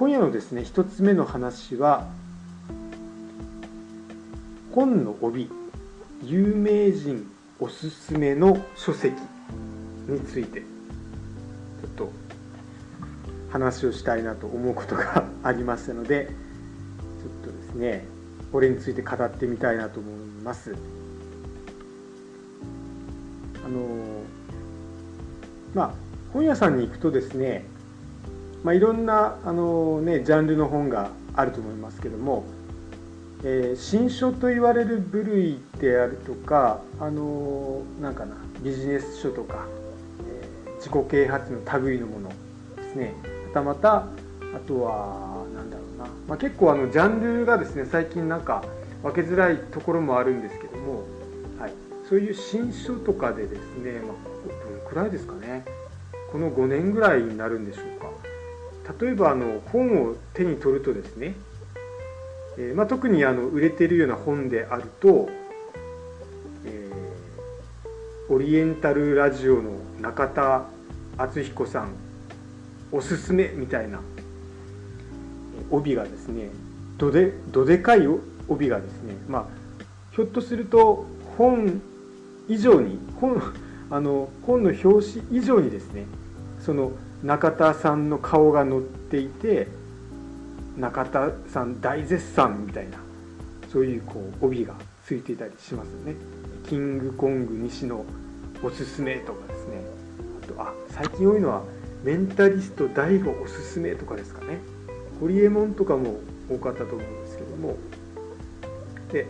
今夜のですね1つ目の話は本の帯有名人おすすめの書籍についてちょっと話をしたいなと思うことがありましたのでちょっとですねこれについて語ってみたいなと思います。あのまあ本屋さんに行くとですねまあ、いろんなあの、ね、ジャンルの本があると思いますけども、えー、新書と言われる部類であるとかあのなんかなビジネス書とか、えー、自己啓発の類のものですね。またまたあとはなんだろうな、まあ、結構あのジャンルがですね最近なんか分けづらいところもあるんですけども、はい、そういう新書とかでですね、まあ、どのくらいですかね。この5年ぐらいになるんでしょうか。例えばあの本を手に取るとですね、えー、まあ、特にあの売れているような本であると、えー、オリエンタルラジオの中田敦彦さんおすすめみたいな帯がですねどでどでかい帯がですね、まあ、ひょっとすると本以上に本 あの本の表紙以上にですねその中田さんの顔が載っていて中田さん大絶賛みたいなそういうこう帯がついていたりしますよね。キングコング西のおすすめとかですね。あとあ最近多いのはメンタリスト DAIGO おすすめとかですかね。ホリエモンとかも多かったと思うんですけども。で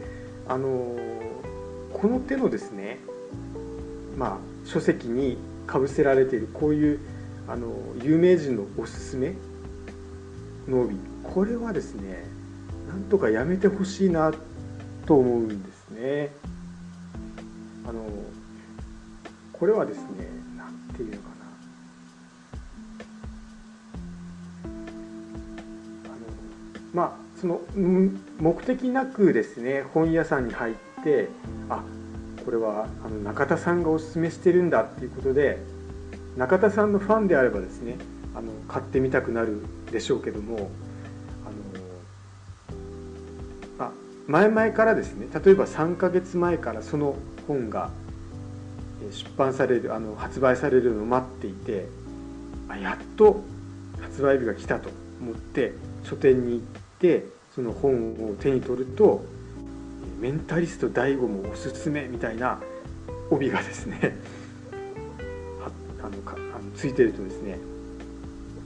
あのこの手のですねまあ書籍にかぶせられているこういうあの有名人のおすすめの帯。これはですねなんとかやめてほしいなと思うんですね。あのこれはですね何ていうのかな。あのまあその目的なくですね本屋さんに入ってあこれはあの中田さんがおすすめしてるんだっていうことで中田さんのファンであればですねあの買ってみたくなるでしょうけどもあの、あ、前々からですね例えば3ヶ月前からその本が出版されるあの発売されるのを待っていてあやっと発売日が来たと思って書店に行ってその本を手に取ると「メンタリスト DAIGO もおすすめ」みたいな帯がですねついてるとですね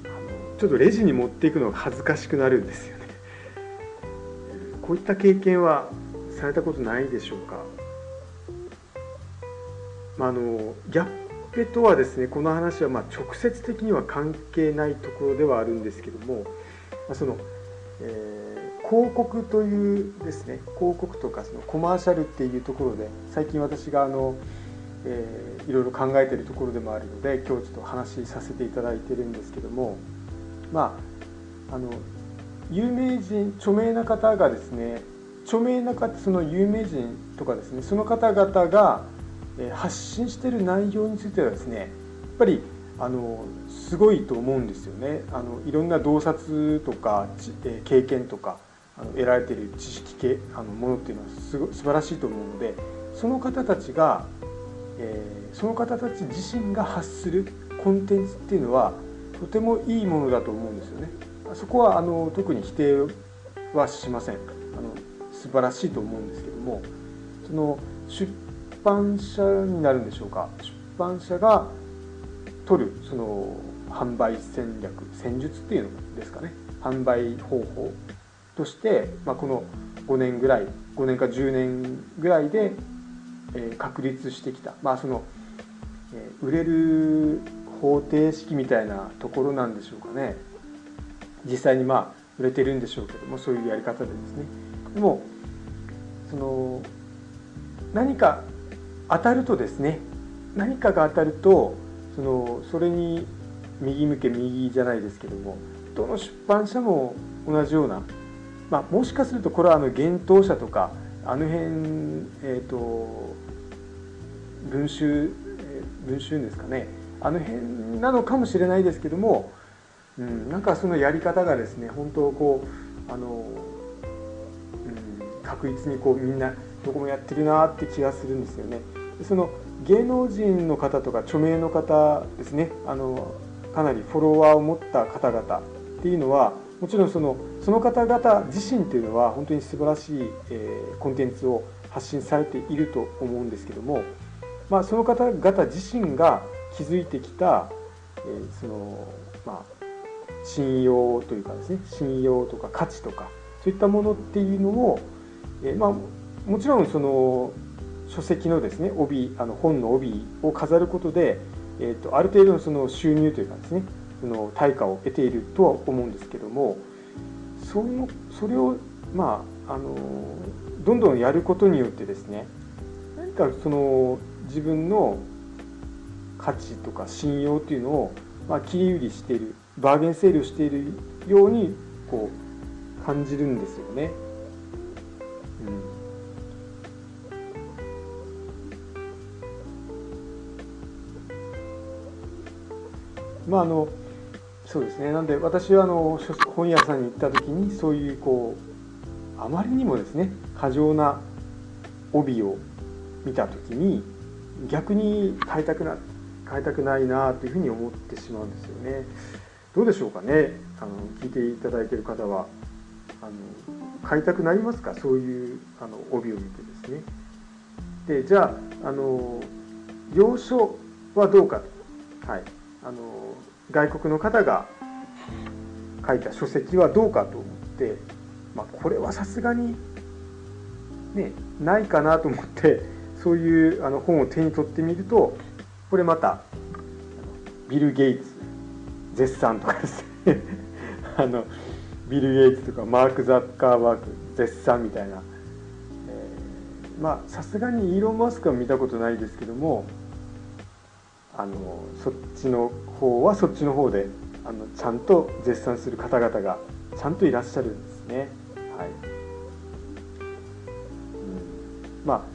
あのちょっとレジに持っていくのが恥ずかしくなるんですよね。こういった経験はされたことないでしょうか、まあ、あのギャッペとはですねこの話はま直接的には関係ないところではあるんですけども、まあ、その、えー、広告というですね広告とかそのコマーシャルっていうところで最近私があのえー、いろいろ考えているところでもあるので今日ちょっと話させていただいてるんですけどもまああの有名人著名な方がですね著名な方その有名人とかですねその方々が発信している内容についてはですねやっぱりあのすごいと思うんですよね。あのいろんな洞察とか経験とかあの得られている知識系あのものっていうのはすご素晴らしいと思うのでその方たちがえー、その方たち自身が発するコンテンツっていうのはとてもいいものだと思うんですよね。そこはあの特に否定はしません。あの素晴らしいと思うんですけどもその出版社になるんでしょうか。出版社が取るその販売戦略戦術っていうのですかね。販売方法として、まあ、この5年ぐらい5年か10年ぐらいでえ確立してきた、まあ、その、え売れる方程式みたいなところなんでしょうかね。実際にまあ売れてるんでしょうけどもそういうやり方でですね。でもその何か当たるとですね何かが当たるとそのそれに右向け右じゃないですけどもどの出版社も同じような、まあ、もしかするとこれはあの幻冬者とかあの辺、えーと、文集文集ですかねあの辺なのかもしれないですけどもうん、なんかそのやり方がですね本当こうあの、うん、確実にこうみんなどこもやってるなって気がするんですよね。その芸能人の方とか著名の方ですねあのかなりフォロワーを持った方々っていうのはもちろんそのその方々自身っていうのは本当に素晴らしい、えー、コンテンツを発信されていると思うんですけども、まあ、その方々自身が築いてきた、えー、そのまあ信用というかですね信用とか価値とかそういったものっていうのを、えー、まあもちろんその書籍のですね帯あの本の帯を飾ることで、えーと、ある程度のその収入というかですねその対価を得ているとは思うんですけどもそのそれをまああのどんどんやることによってですね何かその自分の価値とか信用というのを、まあ、切り売りしているバーゲンセールしているようにこう感じるんですよね。まああのそうですね。なんで私はあの本屋さんに行った時にそういうこうあまりにもですね過剰な帯を見た時に逆に買いたくな買いたくないなというふうに思ってしまうんですよね。どうでしょうかね。あの聞いていただいている方はあの買いたくなりますか？そういうあの帯を見てですね。でじゃああの要所はどうかはい。あの外国の方が書いた書籍はどうかと思って、まあ、これはさすがに、ね、ないかなと思ってそういうあの本を手に取ってみるとこれまたビル・ゲイツ絶賛とかですね。あのビル・ゲイツとかマーク・ザッカーバーグ絶賛みたいな、えー、まあさすがにイーロン・マスクは見たことないですけどもあのそっちの方はそっちの方であのちゃんと絶賛する方々がちゃんといらっしゃるんですね。はいうん、ま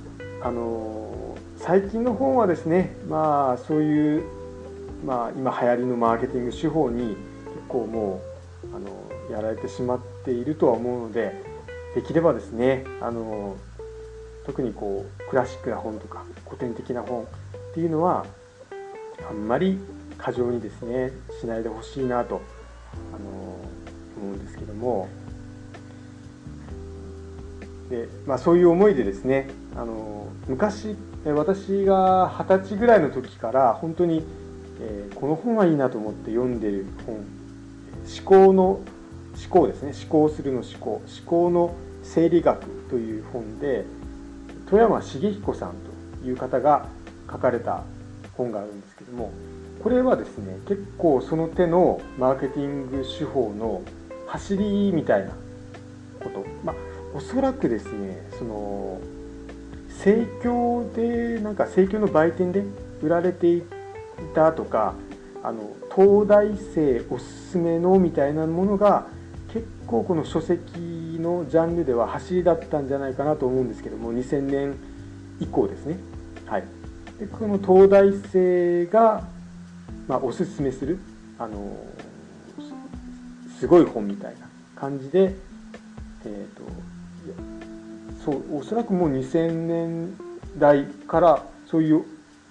ああの最近の本はですねまあそういう、まあ、今流行りのマーケティング手法に結構もうあのやられてしまっているとは思うのでできればですねあの特にこうクラシックな本とか古典的な本っていうのはあんまり過剰にですねしないでほしいなとあの思うんですけども。で、まあ、そういう思いでですねあの昔私が二十歳ぐらいの時から本当に、えー、この本はいいなと思って読んでる本思考の思考ですね思考するの思考思考の生理学という本で富山茂彦さんという方が書かれた本があるんですけどもこれはですね結構その手のマーケティング手法の走りみたいなこと。まあおそらくですねその盛況でなんか盛況の売店で売られていたとかあの東大生おすすめのみたいなものが結構この書籍のジャンルでは走りだったんじゃないかなと思うんですけども2000年以降ですね。でこの東大生が、まあ、おすすめするあのすごい本みたいな感じで、えーと、そうおそらくもう2000年代からそういう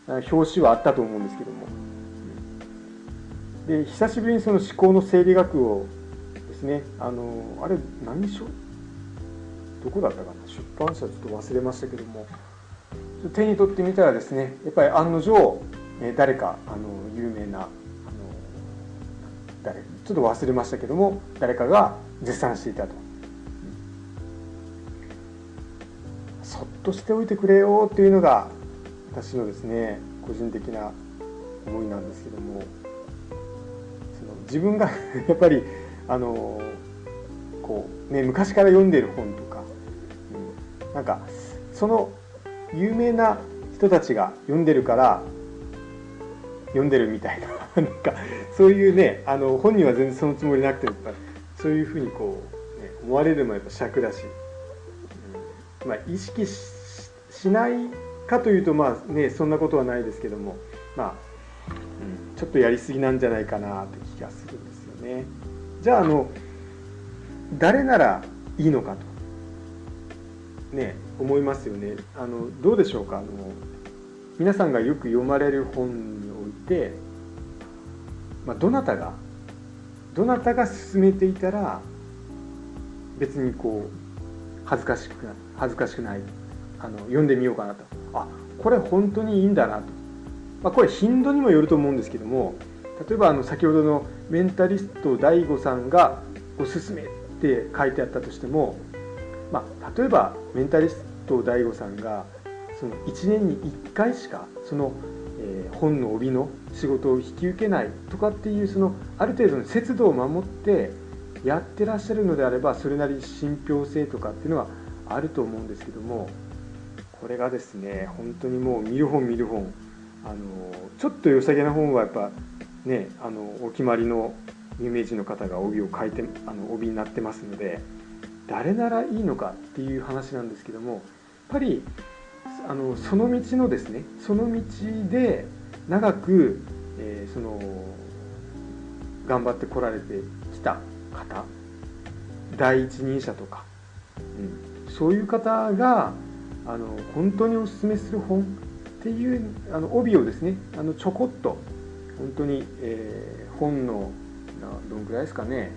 表紙はあったと思うんですけども。で久しぶりにその思考の生理学をですねあのあれ何しょどこだったかな？出版社ちょっと忘れましたけども。手に取ってみたらですねやっぱり案の定誰かあの有名なあの誰ちょっと忘れましたけども誰かが絶賛していたと、そっとしておいてくれよっていうのが私のですね個人的な思いなんですけどもその自分が やっぱりあのこうね昔から読んでいる本とか、うん、なんかその有名な人たちが読んでるから読んでるみたいな なんかそういうねあの本人は全然そのつもりなくてもそういうふうにこう、ね、思われるのはやっぱ尺だし、うん、まあ、意識しないかというとまあねそんなことはないですけどもまあ、うん、ちょっとやりすぎなんじゃないかなって気がするんですよね。じゃああの誰ならいいのかと。ね思いますよね。あのどうでしょうか？あの皆さんがよく読まれる本において、まあ、どなたがどなたが進めていたら別にこう恥ずかしくな恥ずかしくないあの読んでみようかなと。あこれ本当にいいんだなと、まあ、これ頻度にもよると思うんですけども例えばあの先ほどのメンタリスト DAIGO さんがおすすめって書いてあったとしても、まあ、例えばメンタリスト DAIGO さんがその1年に1回しかその、えー、本の帯の仕事を引き受けないとかっていうそのある程度の節度を守ってやってらっしゃるのであればそれなりに信憑性とかっていうのはあると思うんですけどもこれがですね本当にもう見る本見る本。あのちょっと良さげな本はやっぱねあのお決まりの有名人の方が帯を書いてあの帯になってますので誰ならいいのかっていう話なんですけどもやっぱりあのその道のですねその道で長く、えー、その頑張ってこられてきた方第一人者とか、うん、そういう方があの本当におすすめする本っていうあの帯をですねあのちょこっと本当に、えー、本のどんぐらいですかね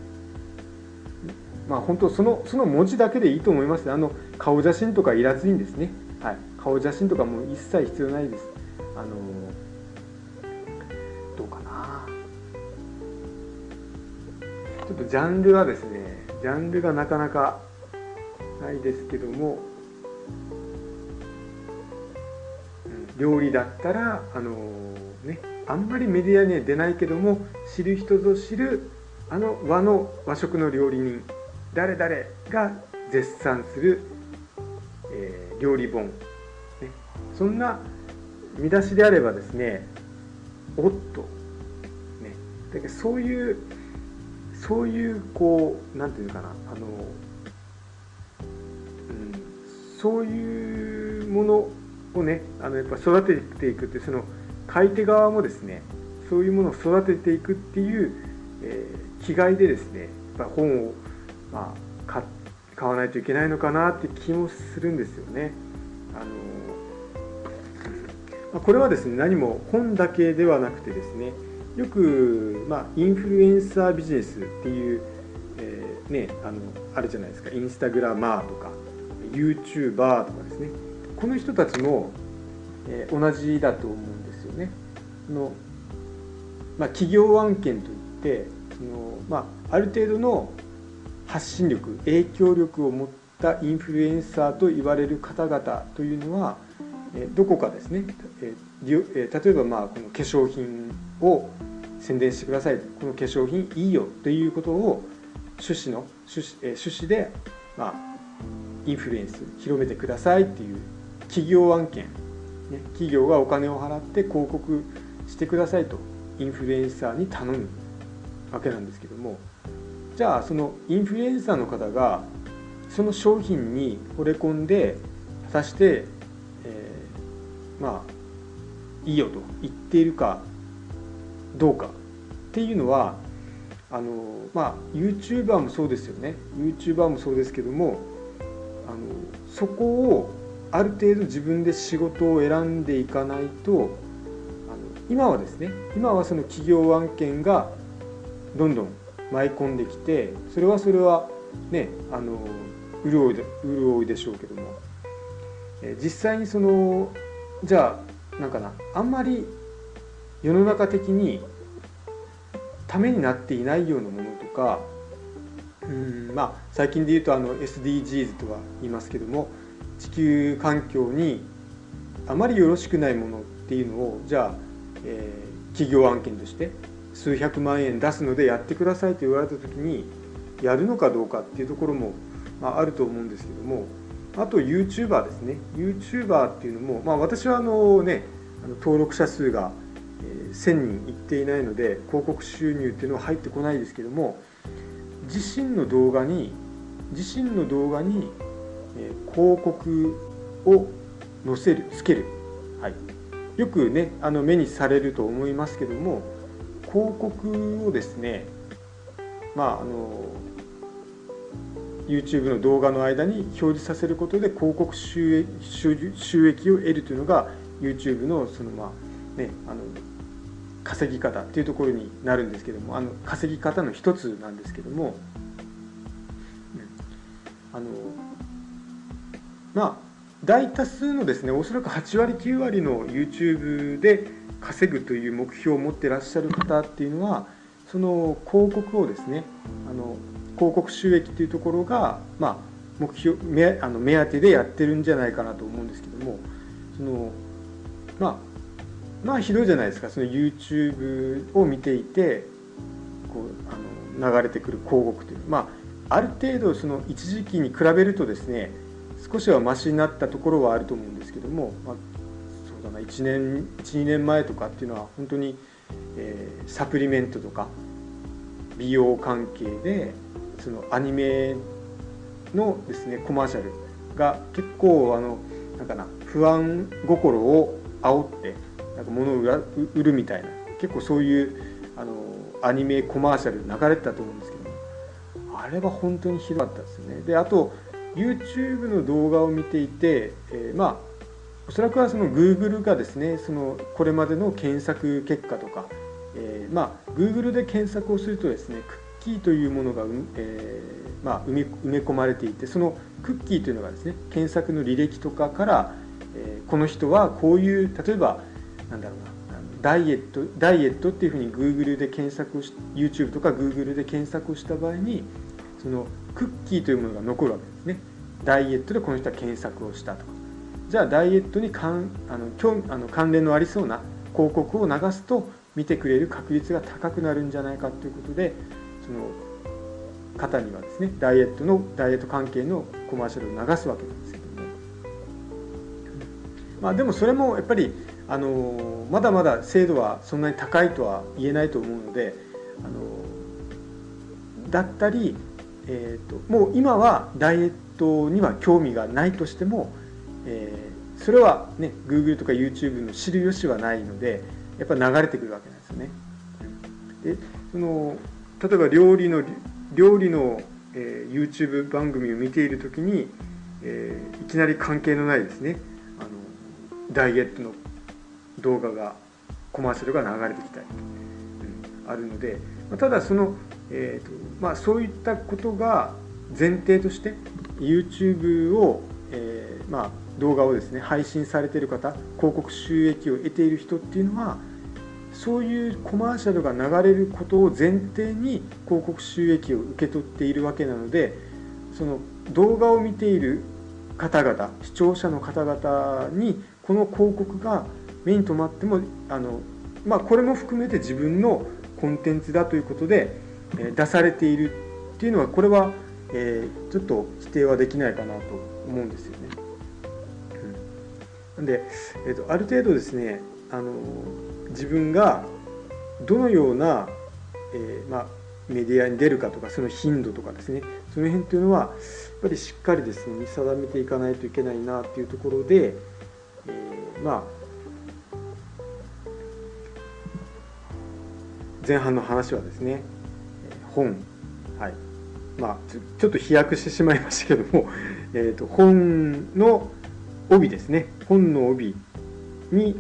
まあ本当そのその文字だけでいいと思います。あの顔写真とかいらずにですね、はい、顔写真とかも一切必要ないです。あのどうかな。ちょっとジャンルはですねジャンルがなかなかないですけども、うん、料理だったらあのねあんまりメディアには出ないけども知る人ぞ知るあの和の和食の料理人誰々が絶賛する、えー、料理本、ね、そんな見出しであればですねおっと、ね、だけどそういうそういうこう何て言うかな。あの、うん、そういうものをねあのやっぱ育てていくってその買い手側もですねそういうものを育てていくっていう、えー、気概でですねやっぱ本を、まあ、買わないといけないのかなって気もするんですよね。あのこれはですね何も本だけではなくてですねよく、まあ、インフルエンサービジネスっていう、えー、ね、あのあるじゃないですかインスタグラマーとか YouTuber とかですねこの人たちも、えー、同じだと思うんですよね。のまあ、企業案件といってその、まあ、ある程度の発信力影響力を持ったインフルエンサーと言われる方々というのはどこかですね。例えばまあこの化粧品を宣伝してください。この化粧品いいよということを趣旨の趣旨趣旨でまあインフルエンス広めてくださいっていう企業案件、企業がお金を払って広告してくださいとインフルエンサーに頼むわけなんですけども。じゃあそのインフルエンサーの方がその商品に惚れ込んで果たして、えー、まあいいよと言っているかどうかっていうのはあのまあ YouTuber もそうですよね。YouTuber もそうですけどもあのそこをある程度自分で仕事を選んでいかないとあの今はですね今はその企業案件がどんどん舞い込んできてそれはそれはねあの潤いで潤いでしょうけども、え実際にそのじゃあなんかなあんまり世の中的にためになっていないようなものとかうんまあ最近で言うとあの SDGs とは言いますけども地球環境にあまりよろしくないものっていうのをじゃあ、えー、企業案件として数百万円出すのでやってくださいと言われた時にやるのかどうかっていうところも、まあ、ると思うんですけどもあと YouTuber ですね。YouTuber っていうのも、まあ、私はあのね登録者数が1000人いっていないので広告収入っていうのは入ってこないですけども自身の動画に自身の動画に広告を載せるつける、はい、よくねあの目にされると思いますけども広告をですねまああの YouTube の動画の間に表示させることで広告収益収益を得るというのが YouTube のそのまあねあの稼ぎ方っていうところになるんですけどもあの稼ぎ方の一つなんですけども、うん、あのまあ大多数のですねおそらく8割9割の YouTube で稼ぐという目標を持ってらっしゃる方っていうのはその広告をですねあの広告収益っていうところが、まあ、目標目あの目当てでやってるんじゃないかなと思うんですけどもそのまあまあひどいじゃないですか。その YouTube を見ていてこうあの流れてくる広告というまあある程度その一時期に比べるとですね少しはマシになったところはあると思うんですけども、まあ、うだな1年12年前とかっていうのは本当に、えー、サプリメントとか美容関係でそのアニメのですねコマーシャルが結構あのなんかな不安心を煽ってなんか物を売るみたいな結構そういうあのアニメコマーシャル流れてたと思うんですけどあれは本当にひどかったですね。であと YouTube の動画を見ていて、えー、まあおそらくはその Google がですねそのこれまでの検索結果とか、えー、まあ Google で検索をするとですねクッキーというものが、えー、まあ、埋め埋め込まれていてそのクッキーというのがですね検索の履歴とかから、えー、この人はこういう例えばなんだろうなダイエットダイエットっていうふうに Google で検索をし YouTube とか Google で検索をした場合にそのクッキーというものが残るわけですね。ダイエットでこの人は検索をしたとか。じゃあダイエットに関あの興あの関連のありそうな広告を流すと見てくれる確率が高くなるんじゃないかということでその方にはですねダイエットのダイエット関係のコマーシャルを流すわけなんですけども。まあでもそれもやっぱりあのまだまだ精度はそんなに高いとは言えないと思うのであのだったりえーと、もう今はダイエットには興味がないとしても、えー、それはね Google とか YouTube の知る由はないのでやっぱ流れてくるわけなんですよね。でその例えば料理の料理の、えー、YouTube 番組を見ている時に、えー、いきなり関係のないですねあのダイエットの動画がコマーシャルが流れてきたり、うん、あるのでまあただそのえーとまあ、そういったことが前提として YouTube を、まあ、動画をですね配信されている方広告収益を得ている人っていうのはそういうコマーシャルが流れることを前提に広告収益を受け取っているわけなのでその動画を見ている方々視聴者の方々にこの広告が目に留まってもあの、まあ、これも含めて自分のコンテンツだということで出されているっていうのはこれは、えー、ちょっと否定はできないかなと思うんですよね。で、えーと、ある程度ですねあの自分がどのような、えー、まあ、メディアに出るかとかその頻度とかですねその辺っていうのはやっぱりしっかりですね見定めていかないといけないなっていうところで、えー、まあ前半の話はですね本、はい。まあ、ちょっと飛躍してしまいましたけども、えーと、本の帯ですね。本の帯に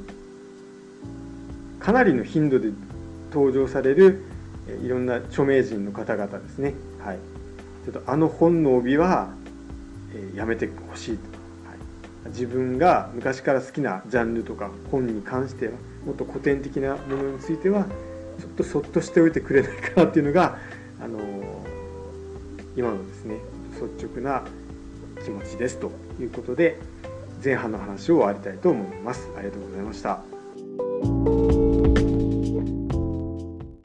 かなりの頻度で登場されるいろんな著名人の方々ですね、はい、ちょっとあの本の帯は、え、やめてほしいと、はい、自分が昔から好きなジャンルとか本に関してはもっと古典的なものについてはちょっとそっとしておいてくれないかなっていうのがあの今のですね率直な気持ちですということで前半の話を終わりたいと思います。ありがとうございました。